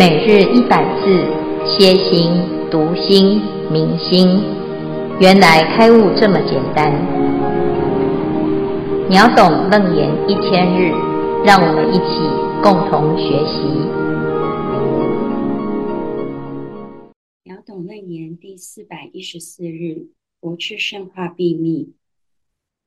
每日一百字，歇心、读心、明心，原来开悟这么简单。秒懂楞严一千日，让我们一起共同学习。秒懂楞严第四百一十四日，佛智胜化秘密。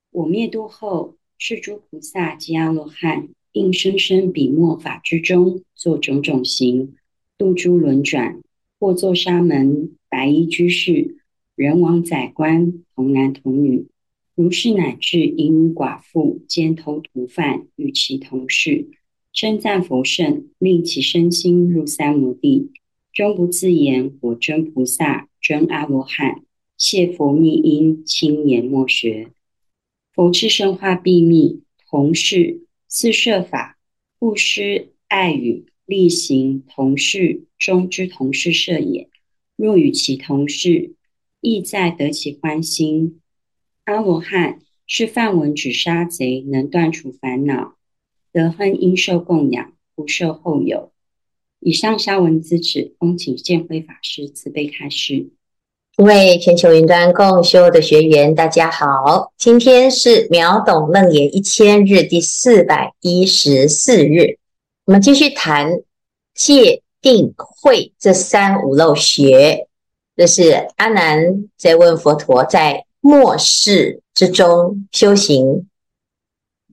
我灭度后，是诸菩萨及阿罗汉，应生生彼末法之中，作种种行。度诸轮转，或作沙门、白衣居士、人王宰官、童男童女，如是乃至淫女寡妇、奸偷屠贩，与其同事，称赞佛圣，令其身心入三摩地，终不自言我真菩萨、真阿罗汉，谢佛密因，轻言莫学。佛智生化秘密，同事四摄法，布施爱语。力行同事中之同事设也。若与其同事，亦在得其欢心。阿罗汉是梵文指杀贼，能断除烦恼，得亨应受供养，不受后有。以上消文资指，恭请见辉法师慈悲开示。各位全球云端共修的学员，大家好，今天是秒懂楞严一千日第四百一十四日。我们继续谈戒定慧这三五漏学，这是阿难在问佛陀，在末世之中修行，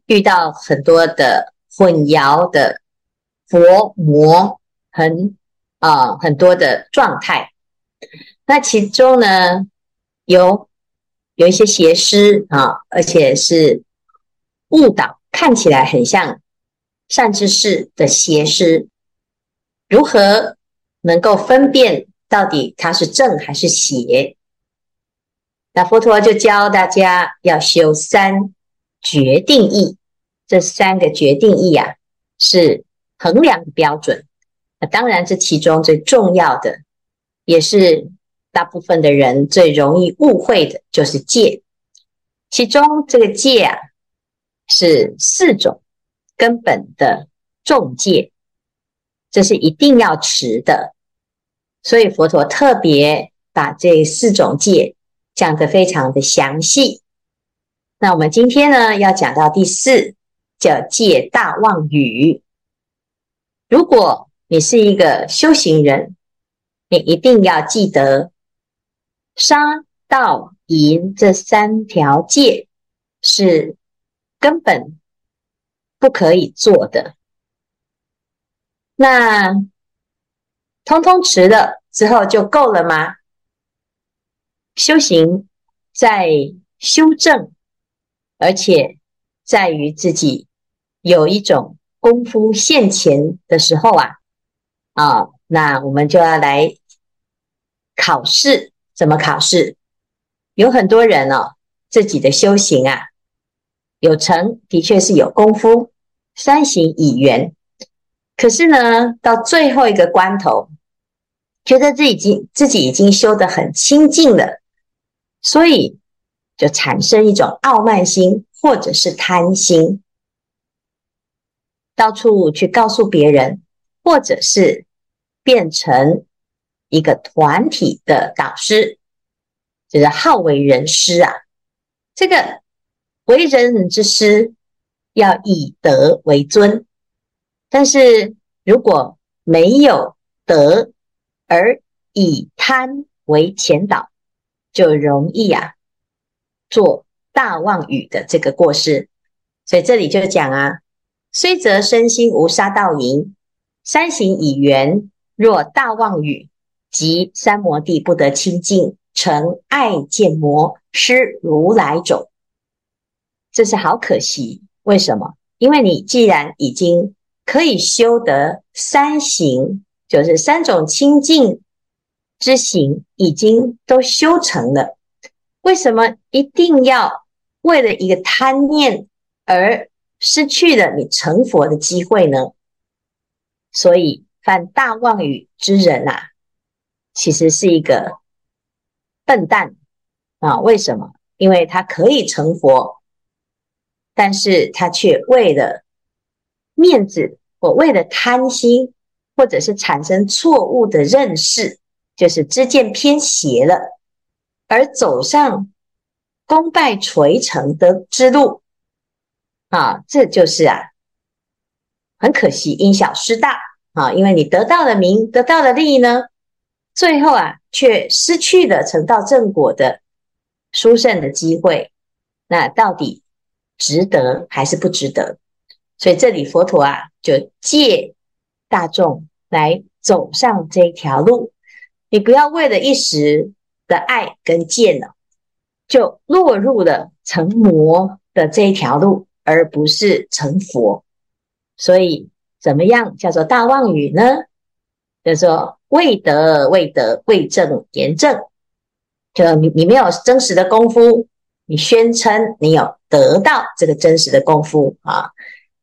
遇到很多的混淆的佛魔，很啊很多的状态。那其中呢，有有一些邪师啊，而且是误导，看起来很像。善知识的邪师，如何能够分辨到底他是正还是邪？那佛陀就教大家要修三决定义，这三个决定义啊，是衡量的标准。那当然，这其中最重要的，也是大部分的人最容易误会的，就是戒。其中这个戒啊，是四种。根本的重戒，这是一定要持的，所以佛陀特别把这四种戒讲得非常的详细。那我们今天呢，要讲到第四，叫戒大妄语。如果你是一个修行人，你一定要记得杀、盗、淫这三条戒是根本。不可以做的，那通通持了之后就够了吗？修行在修正，而且在于自己有一种功夫现前的时候啊，啊，那我们就要来考试。怎么考试？有很多人哦，自己的修行啊。有成，的确是有功夫，三行已圆。可是呢，到最后一个关头，觉得自己已经自己已经修得很清净了，所以就产生一种傲慢心，或者是贪心，到处去告诉别人，或者是变成一个团体的导师，就是好为人师啊，这个。为人之师，要以德为尊。但是如果没有德，而以贪为前导，就容易啊做大妄语的这个过失。所以这里就讲啊，虽则身心无杀盗淫，三行已圆，若大妄语，即三摩地不得清净，成爱见魔，失如来种。这是好可惜，为什么？因为你既然已经可以修得三行，就是三种清净之行，已经都修成了，为什么一定要为了一个贪念而失去了你成佛的机会呢？所以犯大妄语之人啊，其实是一个笨蛋啊！为什么？因为他可以成佛。但是他却为了面子，或为了贪心，或者是产生错误的认识，就是知见偏邪了，而走上功败垂成的之路。啊，这就是啊，很可惜因小失大。啊，因为你得到了名，得到了利呢，最后啊，却失去了成道正果的殊胜的机会，那到底值得还是不值得？所以这里佛陀啊，就借大众来走上这条路，你不要为了一时的爱跟见呢，就落入了成魔的这一条路，而不是成佛。所以怎么样叫做大妄语呢？叫做未得未得未证言证，就你你没有真实的功夫，你宣称你有得到这个真实的功夫啊。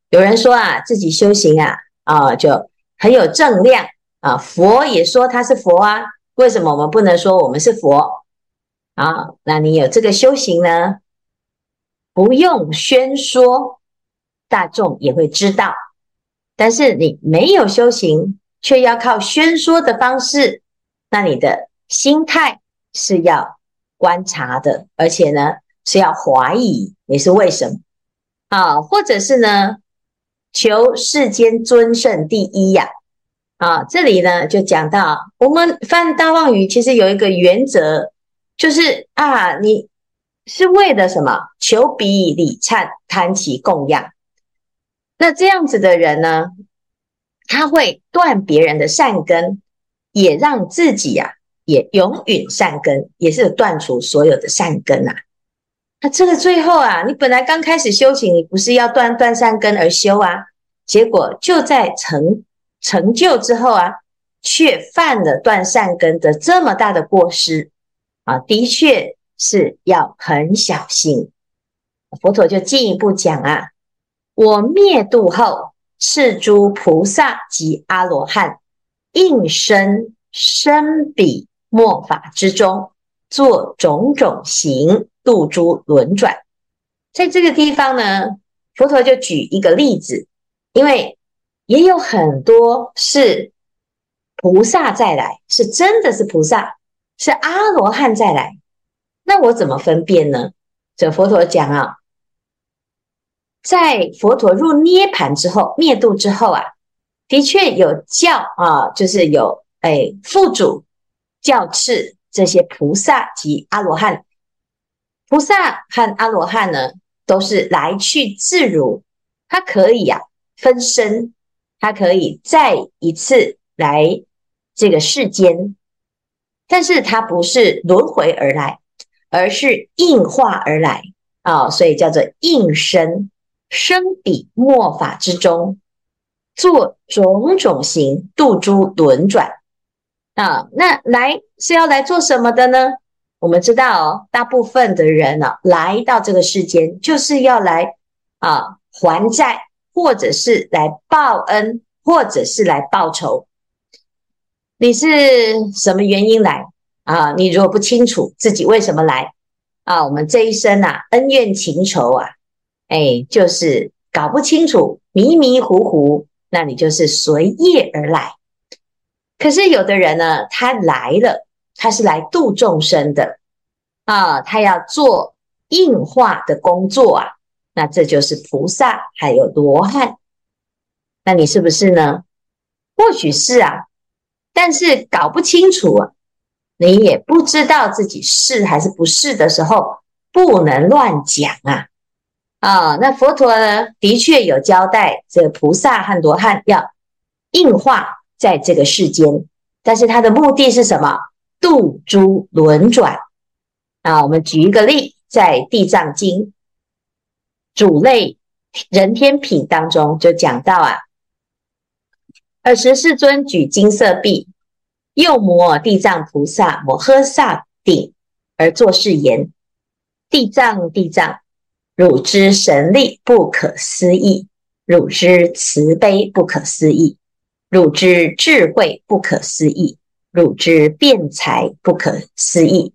有人说啊，自己修行啊，啊，就很有正量啊。佛也说他是佛啊，为什么我们不能说我们是佛啊？那你有这个修行呢，不用宣说，大众也会知道。但是你没有修行，却要靠宣说的方式，那你的心态是要观察的，而且呢是要怀疑，你是为什么啊？或者是呢？求世间尊胜第一呀！啊，这里呢就讲到，我们犯大妄语，其实有一个原则，就是啊，你是为了什么？求彼礼忏，贪其供养。那这样子的人呢，他会断别人的善根，也让自己呀、啊、也永远善根，也是断除所有的善根啊。那这个最后啊，你本来刚开始修行，你不是要断断善根而修啊？结果就在成成就之后啊，却犯了断善根的这么大的过失啊，的确是要很小心。佛陀就进一步讲啊，我灭度后，是诸菩萨及阿罗汉应身生彼末法之中，作种种行。度诸轮转，在这个地方呢，佛陀就举一个例子，因为也有很多是菩萨再来，是真的是菩萨，是阿罗汉再来，那我怎么分辨呢？这佛陀讲啊，在佛陀入涅槃之后，灭度之后啊，的确有教啊，就是有哎副主教敕这些菩萨及阿罗汉。菩萨和阿罗汉呢，都是来去自如，他可以呀、啊、分身，他可以再一次来这个世间，但是他不是轮回而来，而是应化而来啊、所以叫做应身，生彼末法之中，做种种行，度诸轮转啊。那来是要来做什么的呢？我们知道哦，大部分的人呢、啊，来到这个世间，就是要来啊还债，或者是来报恩，或者是来报仇。你是什么原因来啊？你如果不清楚自己为什么来啊，我们这一生啊，恩怨情仇啊，哎，就是搞不清楚，迷迷糊糊，那你就是随业而来。可是有的人呢，他来了。他是来度众生的啊，他要做硬化的工作啊，那这就是菩萨还有罗汉，那你是不是呢？或许是啊，但是搞不清楚啊，你也不知道自己是还是不是的时候，不能乱讲啊啊！那佛陀呢，的确有交代，这个菩萨和罗汉要硬化在这个世间，但是他的目的是什么？度诸轮转啊！我们举一个例，在《地藏经》主类人天品当中就讲到啊，尔时世尊举金色臂，右摩地藏菩萨摩诃萨顶而作是言：地藏地藏，汝之神力不可思议，汝之慈悲不可思议，汝之智慧不可思议。汝之辩才不可思议，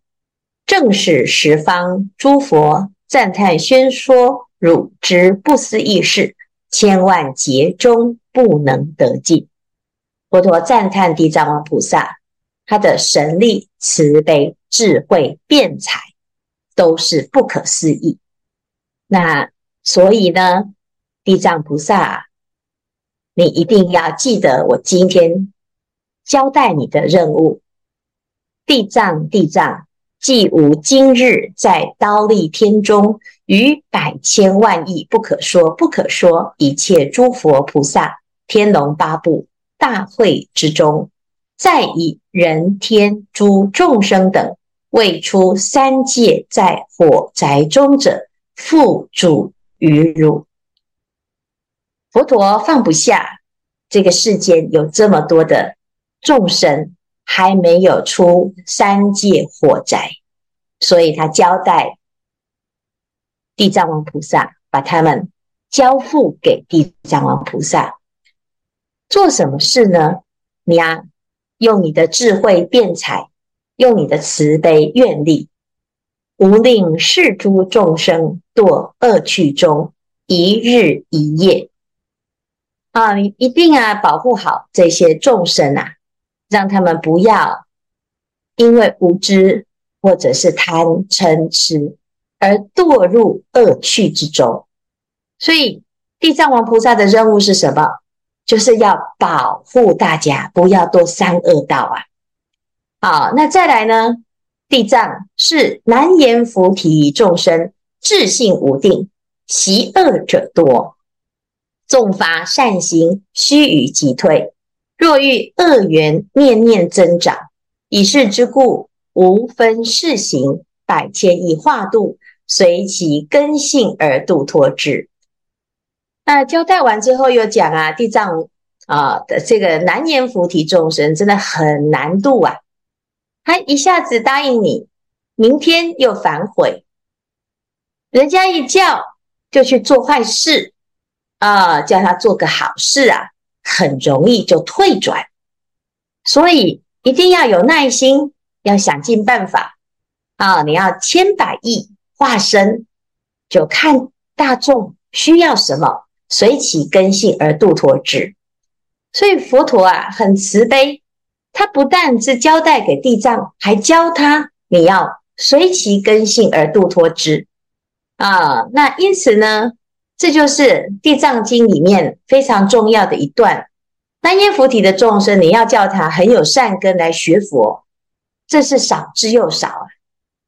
正是十方诸佛赞叹宣说汝之不思议事，千万劫中不能得尽。佛陀赞叹地藏王菩萨，他的神力、慈悲、智慧、辩才，都是不可思议。那所以呢，地藏菩萨，你一定要记得我今天交代你的任务。地藏，地藏，既无今日在刀立天中，于百千万亿不可说不可说一切诸佛菩萨、天龙八部大会之中，再以人天诸众生等，未出三界在火宅中者，付嘱于汝。佛陀放不下这个世间有这么多的众生，还没有出三界火灾，所以他交代地藏王菩萨，把他们交付给地藏王菩萨，做什么事呢？你啊，用你的智慧辩才，用你的慈悲愿力，无令世诸众生堕恶趣中，一日一夜啊！你一定啊，保护好这些众生啊！让他们不要因为无知或者是贪嗔痴而堕入恶趣之中。所以地藏王菩萨的任务是什么？就是要保护大家不要堕三恶道啊！好，那再来呢？地藏是难言菩提众生智性无定，习恶者多，纵发善行，须臾即退。若遇恶缘念念增长，以是之故，无分世行，百千亿化度，随其根性而度脱之。那交代完之后，又讲啊，地藏啊的这个难言菩提众生真的很难度啊，他一下子答应你，明天又反悔，人家一叫就去做坏事啊，叫他做个好事啊。很容易就退转，所以一定要有耐心，要想尽办法啊！你要千百亿化身，就看大众需要什么，随其根性而度脱之。所以佛陀啊，很慈悲，他不但是交代给地藏，还教他你要随其根性而度脱之啊！那因此呢，这就是《地藏经》里面非常重要的一段。难言菩提的众生，你要叫他很有善根来学佛，这是少之又少啊！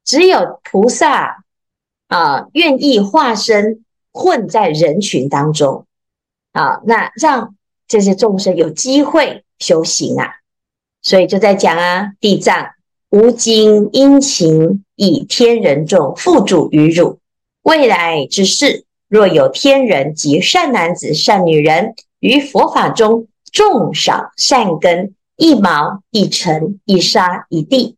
只有菩萨啊，愿意化身混在人群当中啊，那让这些众生有机会修行啊。所以就在讲啊，地藏吾今殷勤以天人众付嘱于汝，未来之世。若有天人及善男子、善女人于佛法中种少善根，一毛一尘一沙一地，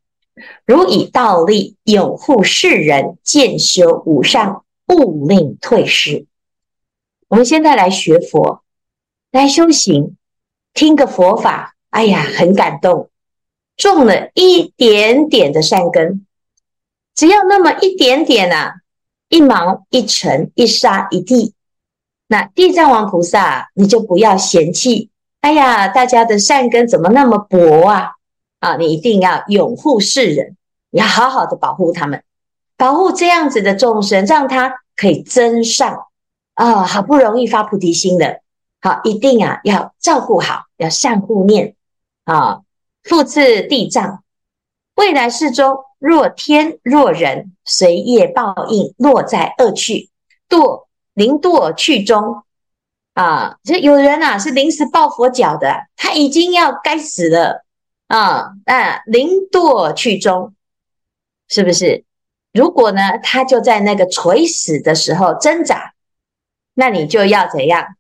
如以道力拥护世人，渐修无上，勿令退失。我们现在来学佛，来修行，听个佛法，哎呀，很感动，种了一点点的善根，只要那么一点点啊。一毛一尘一沙一地，那地藏王菩萨，你就不要嫌弃。哎呀，大家的善根怎么那么薄啊？啊，你一定要拥护世人，你要好好的保护他们，保护这样子的众生，让他可以增上啊。好不容易发菩提心的，好，一定啊要照顾好，要善护念啊。复次地藏，未来世中。若天若人，随业报应，落在恶趣，堕临堕去中啊！这有人啊，是临时抱佛脚的，他已经要该死了啊！那临堕去中，是不是？如果呢，他就在那个垂死的时候挣扎，那你就要怎样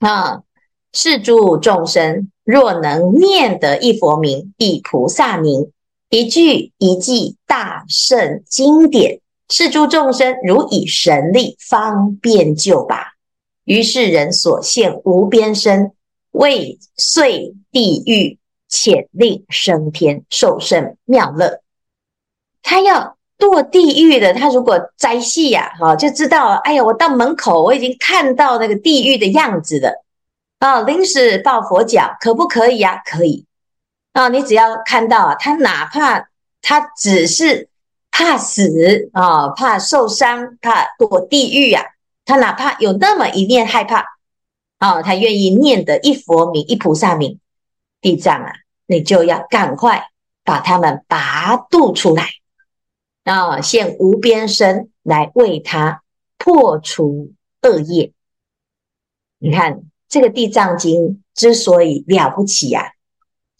啊？是诸众生若能念得一佛名，一菩萨名。一句一记大圣经典，是诸众生如以神力方便救拔，于是人所现无边身，为遂地狱，且令升天，受胜妙乐。他要堕地狱的，他如果摘戏呀，哈，就知道，哎呀，我到门口，我已经看到那个地狱的样子了，啊，临时抱佛脚可不可以呀？可以啊，你只要看到，他哪怕他只是怕死啊，怕受伤，怕堕地狱呀，他哪怕有那么一念害怕啊，他愿意念的一佛名一菩萨名，地藏啊，你就要赶快把他们拔度出来啊，现无边身来为他破除恶业。你看。这个地藏经之所以了不起呀、啊，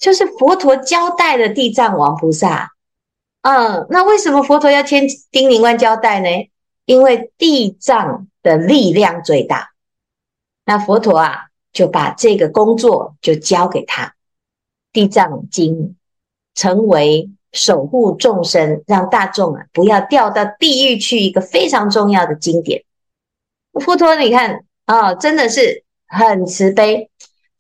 就是佛陀交代的地藏王菩萨。嗯，那为什么佛陀要千叮咛万交代呢？因为地藏的力量最大，那佛陀啊就把这个工作就交给他。地藏经成为守护众生，让大众啊不要掉到地狱去一个非常重要的经典。佛陀，你看啊、真的是。很慈悲，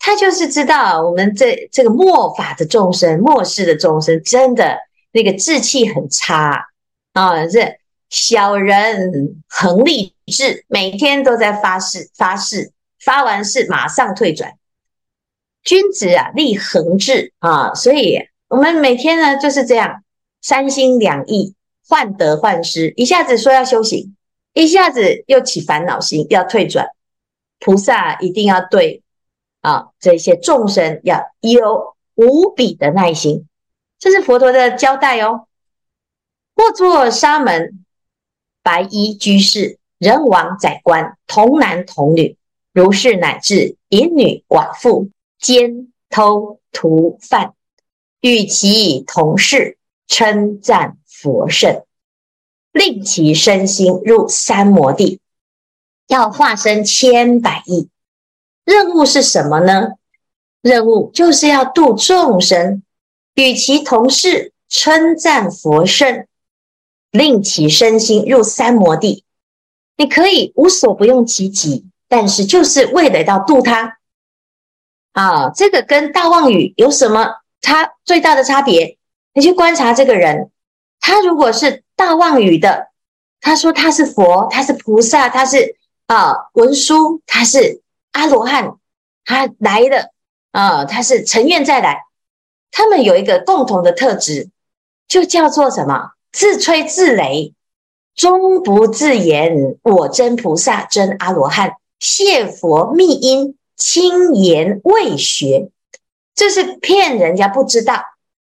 他就是知道我们这这个末法的众生、末世的众生，真的那个志气很差啊！这小人恒立志，每天都在发誓、发誓，发完誓马上退转。君子啊，立恒志啊，所以我们每天呢就是这样，三心两意，患得患失，一下子说要修行，一下子又起烦恼心，要退转。菩萨一定要对啊，这些众生要有无比的耐心，这是佛陀的交代哦。或作沙门、白衣居士、人王、宰官、童男童女，如是乃至淫女寡妇、奸偷屠贩，与其同事，称赞佛圣，令其身心入三摩地。要化身千百亿，任务是什么呢？任务就是要度众生，与其同事称赞佛圣，令其身心入三摩地。你可以无所不用其极，但是就是为了要度他啊！这个跟大妄语有什么差最大的差别？你去观察这个人，他如果是大妄语的，他说他是佛，他是菩萨，他是。啊，文殊他是阿罗汉，他来了啊，他是成愿再来。他们有一个共同的特质，就叫做什么？自吹自擂，终不自言我真菩萨、真阿罗汉，谢佛密因，轻言未学，这是骗人家不知道，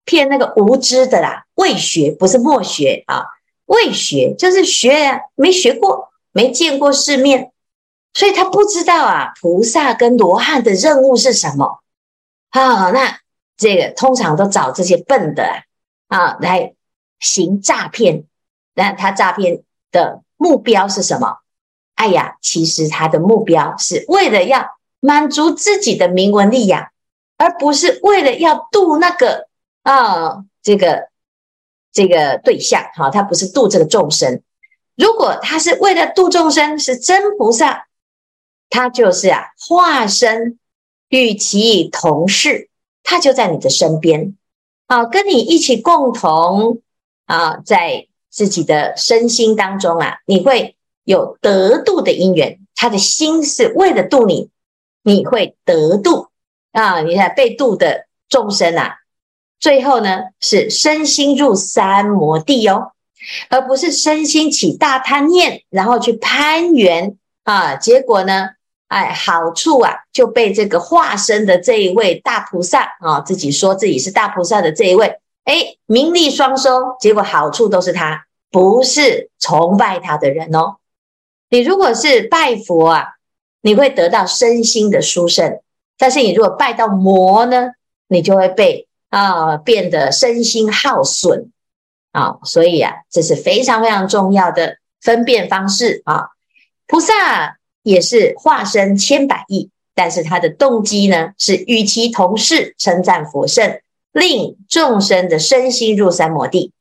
骗那个无知的啦。未学不是没学啊，未学就是学，没学过。没见过世面，所以他不知道啊。菩萨跟罗汉的任务是什么？啊，那这个通常都找这些笨的啊，啊来行诈骗。那他诈骗的目标是什么？哎呀，其实他的目标是为了要满足自己的名闻利养，而不是为了要度那个啊这个这个对象。哈，他不是度这个众生。如果他是为了度众生，是真菩萨，他就是啊化身与其同事，他就在你的身边，啊，跟你一起共同啊，在自己的身心当中啊，你会有得度的因缘。他的心是为了度你，你会得度啊。你看被度的众生啊，最后呢是身心入三摩地哦。而不是身心起大贪念，然后去攀缘啊，结果呢，哎，好处啊就被这个化身的这一位大菩萨啊，自己说自己是大菩萨的这一位，哎，名利双收，结果好处都是他，不是崇拜他的人哦。你如果是拜佛啊，你会得到身心的殊胜，但是你如果拜到魔呢，你就会被啊变得身心耗损。啊，所以啊，这是非常非常重要的分辨方式啊。菩萨也是化身千百亿，但是他的动机呢，是与其同事称赞佛圣，令众生的身心入三摩地。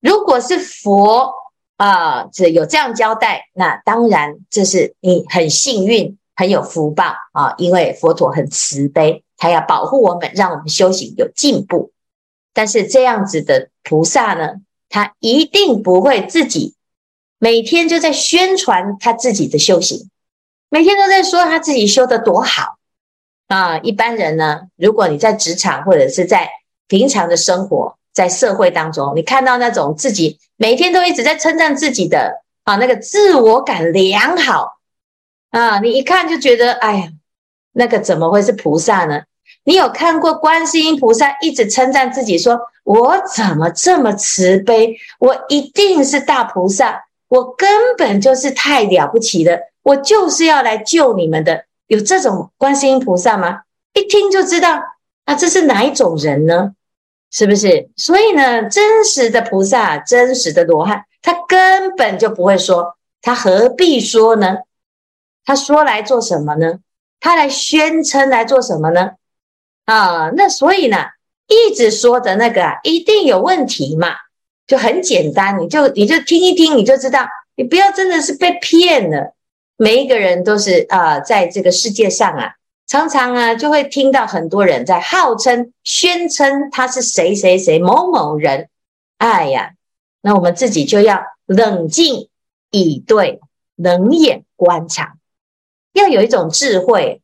如果是佛啊，这有这样交代，那当然这是你很幸运，很有福报啊，因为佛陀很慈悲，他要保护我们，让我们修行有进步。但是这样子的菩萨呢，他一定不会自己每天就在宣传他自己的修行，每天都在说他自己修的多好啊，一般人呢，如果你在职场或者是在平常的生活，在社会当中，你看到那种自己每天都一直在称赞自己的啊，那个自我感良好啊，你一看就觉得，哎呀，那个怎么会是菩萨呢？你有看过观世音菩萨一直称赞自己说，我怎么这么慈悲？我一定是大菩萨，我根本就是太了不起了，我就是要来救你们的。有这种观世音菩萨吗？一听就知道，啊，这是哪一种人呢？是不是？所以呢，真实的菩萨，真实的罗汉，他根本就不会说，他何必说呢？他说来做什么呢？他来宣称来做什么呢？啊，那所以呢，一直说的那个啊，一定有问题嘛，就很简单，你就你就听一听，你就知道，你不要真的是被骗了。每一个人都是啊、在这个世界上啊，常常啊就会听到很多人在号称、宣称他是谁谁谁某某人。哎呀，那我们自己就要冷静以对，冷眼观察，要有一种智慧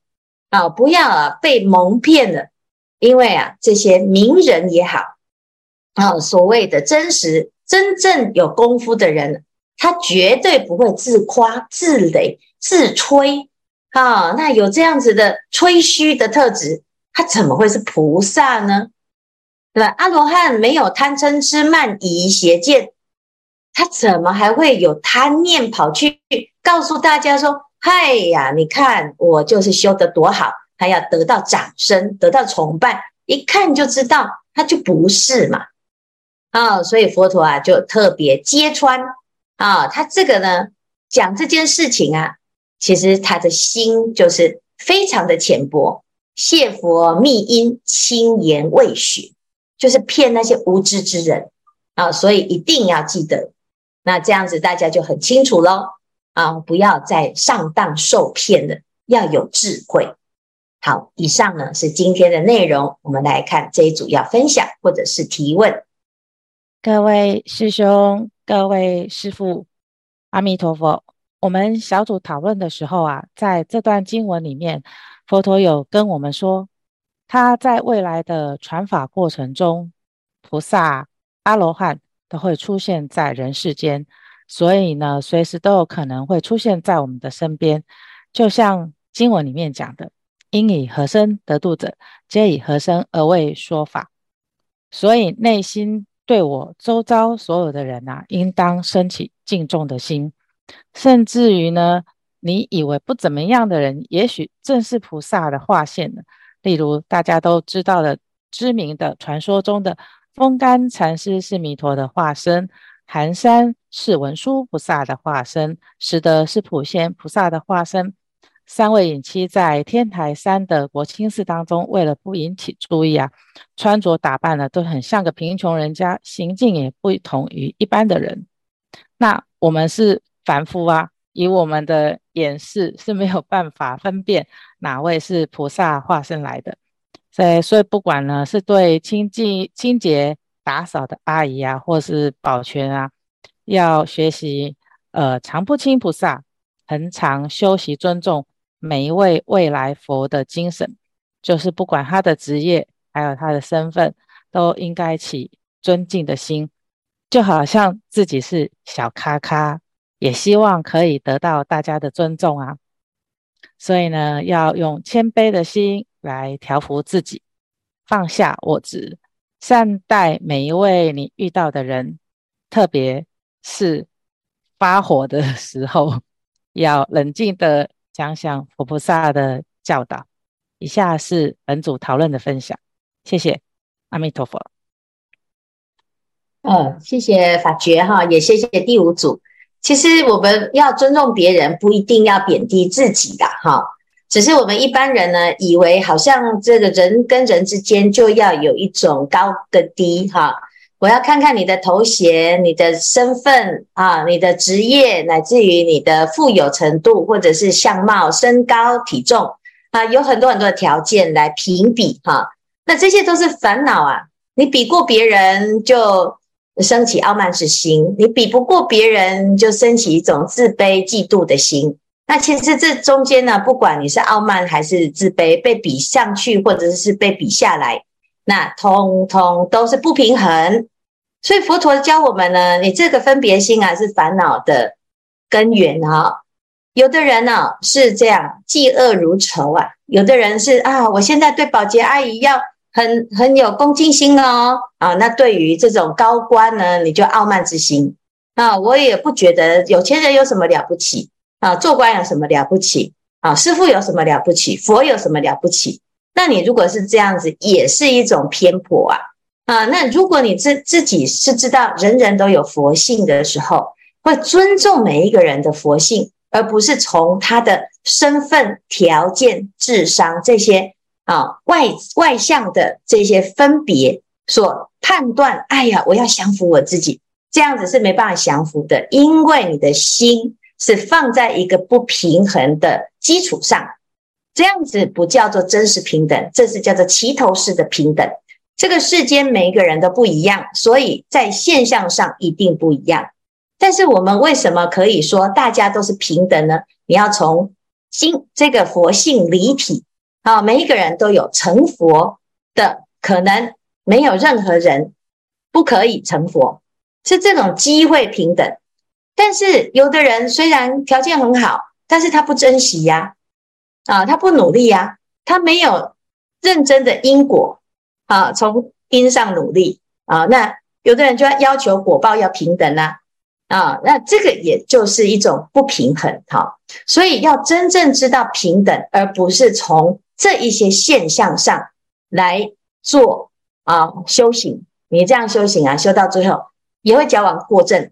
啊，不要啊被蒙骗了。因为啊，这些名人也好啊，所谓的真实、真正有功夫的人。他绝对不会自夸、自擂、自吹，啊，那有这样子的吹嘘的特质，他怎么会是菩萨呢？对吧？阿罗汉没有贪嗔痴慢疑邪见，他怎么还会有贪念跑去告诉大家说：“嗨呀，你看我就是修得多好，还要得到掌声、得到崇拜，一看就知道他就不是嘛。”啊，所以佛陀啊就特别揭穿。啊，他这个呢，讲这件事情啊，其实他的心就是非常的浅薄，谢佛密因，轻言未许，就是骗那些无知之人啊，所以一定要记得，那这样子大家就很清楚喽啊，不要再上当受骗了，要有智慧。好，以上呢是今天的内容，我们来看这一组要分享或者是提问，各位师兄。各位师父，阿弥陀佛。我们小组讨论的时候啊，在这段经文里面，佛陀有跟我们说，他在未来的传法过程中，菩萨、阿罗汉都会出现在人世间，所以呢，随时都有可能会出现在我们的身边。就像经文里面讲的：“应以何身得度者，皆以何身而为说法。”所以内心。对我周遭所有的人呐、啊，应当升起敬重的心，甚至于呢，你以为不怎么样的人，也许正是菩萨的化现呢。例如大家都知道的、知名的传说中的风干禅师是弥陀的化身，寒山是文殊菩萨的化身，拾得是普贤菩萨的化身。三位隐妻在天台山的国清寺当中，为了不引起注意啊，穿着打扮呢都很像个贫穷人家，行径也不同于一般的人。那我们是凡夫啊，以我们的眼识是没有办法分辨哪位是菩萨化身来的。所以，所以不管呢是对清净清洁打扫的阿姨啊，或是保全啊，要学习呃常不轻菩萨，恒常修习尊重。每一位未来佛的精神，就是不管他的职业，还有他的身份，都应该起尊敬的心，就好像自己是小咖咖，也希望可以得到大家的尊重啊。所以呢，要用谦卑的心来调服自己，放下我执，善待每一位你遇到的人，特别是发火的时候，要冷静的。讲讲佛菩萨的教导。以下是本组讨论的分享，谢谢。阿弥陀佛。嗯，谢谢法觉哈，也谢谢第五组。其实我们要尊重别人，不一定要贬低自己的哈。只是我们一般人呢，以为好像这个人跟人之间就要有一种高跟低哈。我要看看你的头衔、你的身份啊、你的职业，乃至于你的富有程度，或者是相貌、身高、体重啊，有很多很多的条件来评比哈、那这些都是烦恼啊！你比过别人，就升起傲慢之心；你比不过别人，就升起一种自卑、嫉妒的心。那其实这中间呢，不管你是傲慢还是自卑，被比上去或者是被比下来，那通通都是不平衡。所以佛陀教我们呢，你这个分别心啊，是烦恼的根源啊。有的人呢是这样，嫉恶如仇啊；有的人是啊，我现在对保洁阿姨要很很有恭敬心哦啊。那对于这种高官呢，你就傲慢之心啊。我也不觉得有钱人有什么了不起。啊，做官有什么了不起？啊，师父有什么了不起？佛有什么了不起？那你如果是这样子，也是一种偏颇啊！啊，那如果你自自己是知道人人都有佛性的时候，会尊重每一个人的佛性，而不是从他的身份、条件、智商这些啊外外向的这些分别所判断。哎呀，我要降服我自己，这样子是没办法降服的，因为你的心。是放在一个不平衡的基础上，这样子不叫做真实平等，这是叫做齐头式的平等。这个世间每一个人都不一样，所以在现象上一定不一样。但是我们为什么可以说大家都是平等呢？你要从心这个佛性离体啊，每一个人都有成佛的可能，没有任何人不可以成佛，是这种机会平等。但是有的人虽然条件很好，但是他不珍惜呀，啊，他不努力呀，他没有认真的因果啊，从因上努力啊，那有的人就要要求果报要平等啦，啊，那这个也就是一种不平衡哈，所以要真正知道平等，而不是从这一些现象上来做啊修行，你这样修行啊，修到最后也会矫枉过正。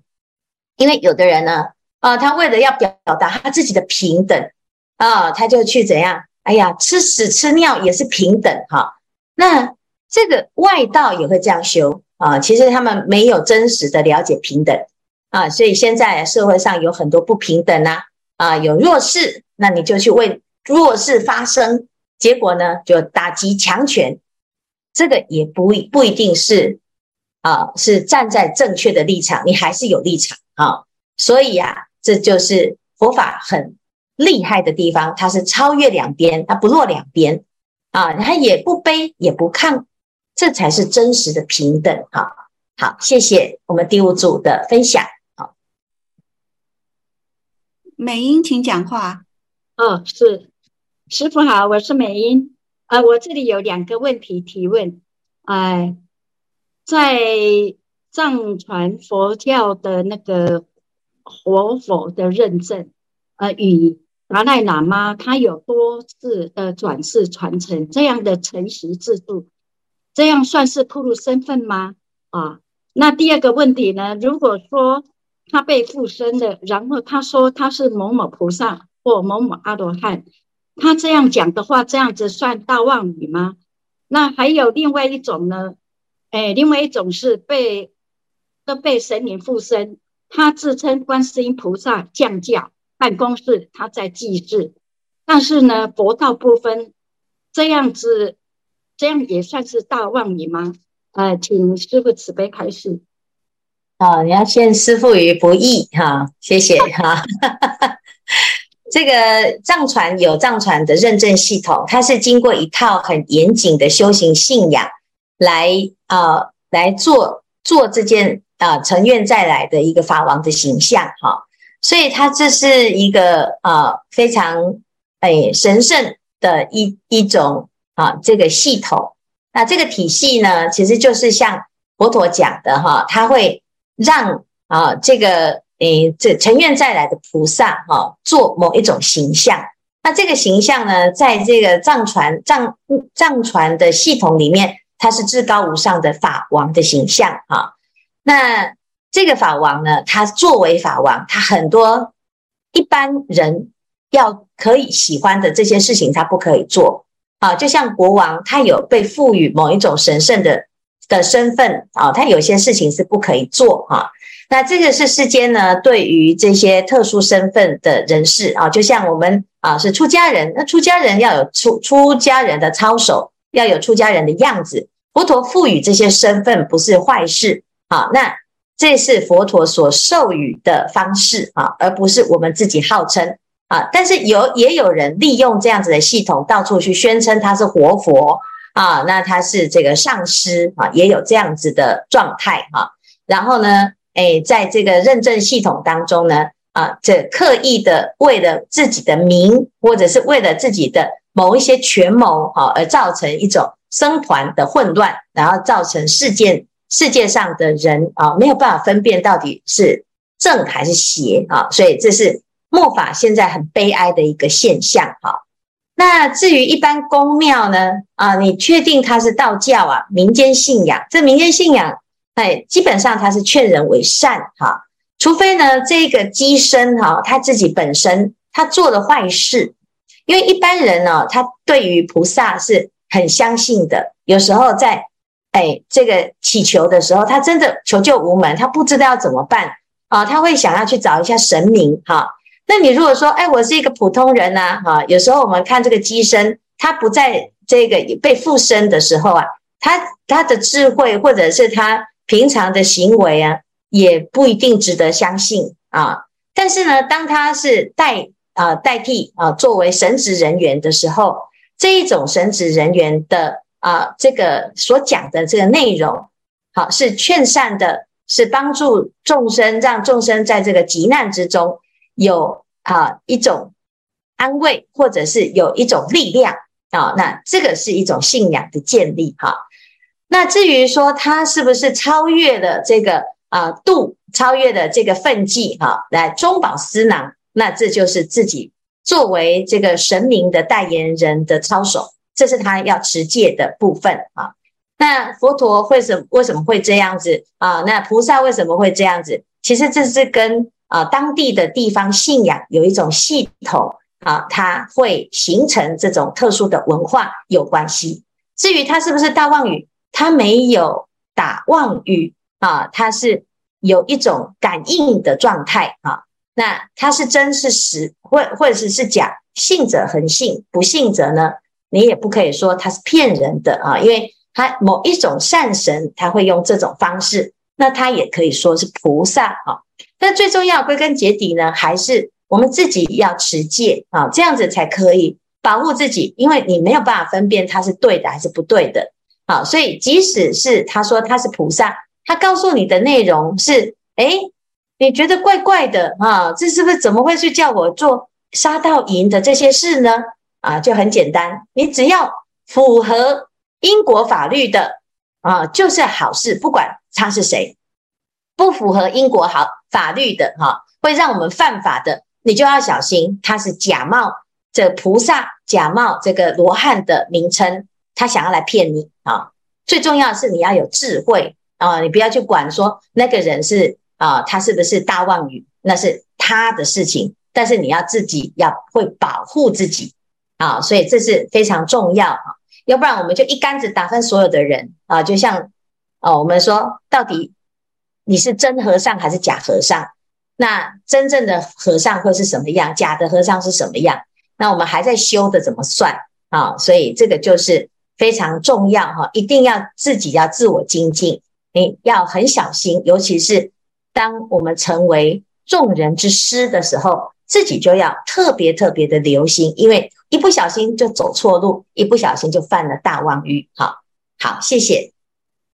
因为有的人呢，啊，他为了要表表达他自己的平等啊，他就去怎样？哎呀，吃屎吃尿也是平等哈。那这个外道也会这样修啊，其实他们没有真实的了解平等啊，所以现在社会上有很多不平等呐，啊，有弱势，那你就去为弱势发声，结果呢就打击强权，这个也不不一定是啊，是站在正确的立场，你还是有立场。啊，所以啊，这就是佛法很厉害的地方，它是超越两边，它不落两边啊，它也不卑也不亢，这才是真实的平等。好，好，谢谢我们第五组的分享。好，美英，请讲话。哦，是，师傅好，我是美英。啊、呃，我这里有两个问题提问。哎、呃，在。藏传佛教的那个活佛的认证，呃，与达赖喇嘛他有多次的转世传承这样的承袭制度，这样算是暴露身份吗？啊，那第二个问题呢？如果说他被附身了，然后他说他是某某菩萨或某某阿罗汉，他这样讲的话，这样子算大妄语吗？那还有另外一种呢？哎，另外一种是被。都被神灵附身，他自称观世音菩萨降教办公室，他在祭祀。但是呢，佛道不分，这样子，这样也算是大妄语吗？呃，请师父慈悲开示。好，你要先师父于不义哈，谢谢哈。这个藏传有藏传的认证系统，它是经过一套很严谨的修行信仰来啊、来做做这件。啊，成愿再来的一个法王的形象，哈，所以它这是一个啊非常诶神圣的一一种啊这个系统。那这个体系呢，其实就是像佛陀讲的哈，他会让啊这个诶这成愿再来的菩萨哈做某一种形象。那这个形象呢，在这个藏传藏藏传的系统里面，它是至高无上的法王的形象，哈。那这个法王呢，他作为法王，他很多一般人要可以喜欢的这些事情，他不可以做啊。就像国王，他有被赋予某一种神圣的的身份啊，他有些事情是不可以做哈。那这个是世间呢，对于这些特殊身份的人士啊，就像我们啊是出家人，那出家人要有出出家人的操守，要有出家人的样子。佛陀赋予这些身份不是坏事。好，那这是佛陀所授予的方式啊，而不是我们自己号称啊。但是有也有人利用这样子的系统，到处去宣称他是活佛啊，那他是这个上师啊，也有这样子的状态哈。然后呢，诶，在这个认证系统当中呢，啊，这刻意的为了自己的名，或者是为了自己的某一些权谋哈，而造成一种僧团的混乱，然后造成世界世界上的人啊没有办法分辨到底是正还是邪啊，所以这是末法现在很悲哀的一个现象哈。那至于一般公庙呢，啊，你确定它是道教啊？民间信仰，这民间信仰，哎，基本上它是劝人为善哈。除非呢，这个乩身哈，他自己本身他做了坏事，因为一般人呢，他对于菩萨是很相信的。有时候在哎这个祈求的时候，他真的求救无门，他不知道要怎么办啊，他会想要去找一下神明哈。那你如果说哎，我是一个普通人呐哈，有时候我们看这个机身，他不在这个被附身的时候啊，他他的智慧或者是他平常的行为啊。也不一定值得相信啊，但是呢，当他是代啊代替啊作为神职人员的时候，这一种神职人员的啊这个所讲的这个内容，好是劝善的，是帮助众生，让众生在这个急难之中有啊一种安慰，或者是有一种力量啊，那这个是一种信仰的建立哈。那至于说他是不是超越了这个？啊，度超越的这个奋际哈，来中饱私囊，那这就是自己作为这个神明的代言人的操守，这是他要持戒的部分啊。那佛陀为什为什么会这样子啊？那菩萨为什么会这样子？其实这是跟啊当地的地方信仰有一种系统啊，它会形成这种特殊的文化有关系。至于他是不是大妄语，他没有打妄语。啊，它是有一种感应的状态啊，那它是真是实，或或者是是假，信者恒信，不信者呢，你也不可以说它是骗人的啊，因为它某一种善神，他会用这种方式，那他也可以说是菩萨啊。但最重要，归根结底呢，还是我们自己要持戒啊，这样子才可以保护自己，因为你没有办法分辨它是对的还是不对的啊，所以即使是他说他是菩萨。他告诉你的内容是：哎，你觉得怪怪的啊？这是不是怎么会去叫我做杀盗淫的这些事呢？啊，就很简单，你只要符合因果法律的啊，就是好事。不管他是谁，不符合因果好法律的哈、会让我们犯法的，你就要小心。他是假冒这菩萨，假冒这个罗汉的名称，他想要来骗你啊。最重要的是你要有智慧。啊，你不要去管说那个人是啊，他是不是大妄语，那是他的事情。但是你要自己要会保护自己啊，所以这是非常重要啊。要不然我们就一竿子打翻所有的人啊。就像哦，我们说到底你是真和尚还是假和尚？那真正的和尚会是什么样？假的和尚是什么样？那我们还在修的怎么算啊？所以这个就是非常重要哈，一定要自己要自我精进。你要很小心，尤其是当我们成为众人之师的时候，自己就要特别特别的留心，因为一不小心就走错路，一不小心就犯了大妄语。好，好，谢谢。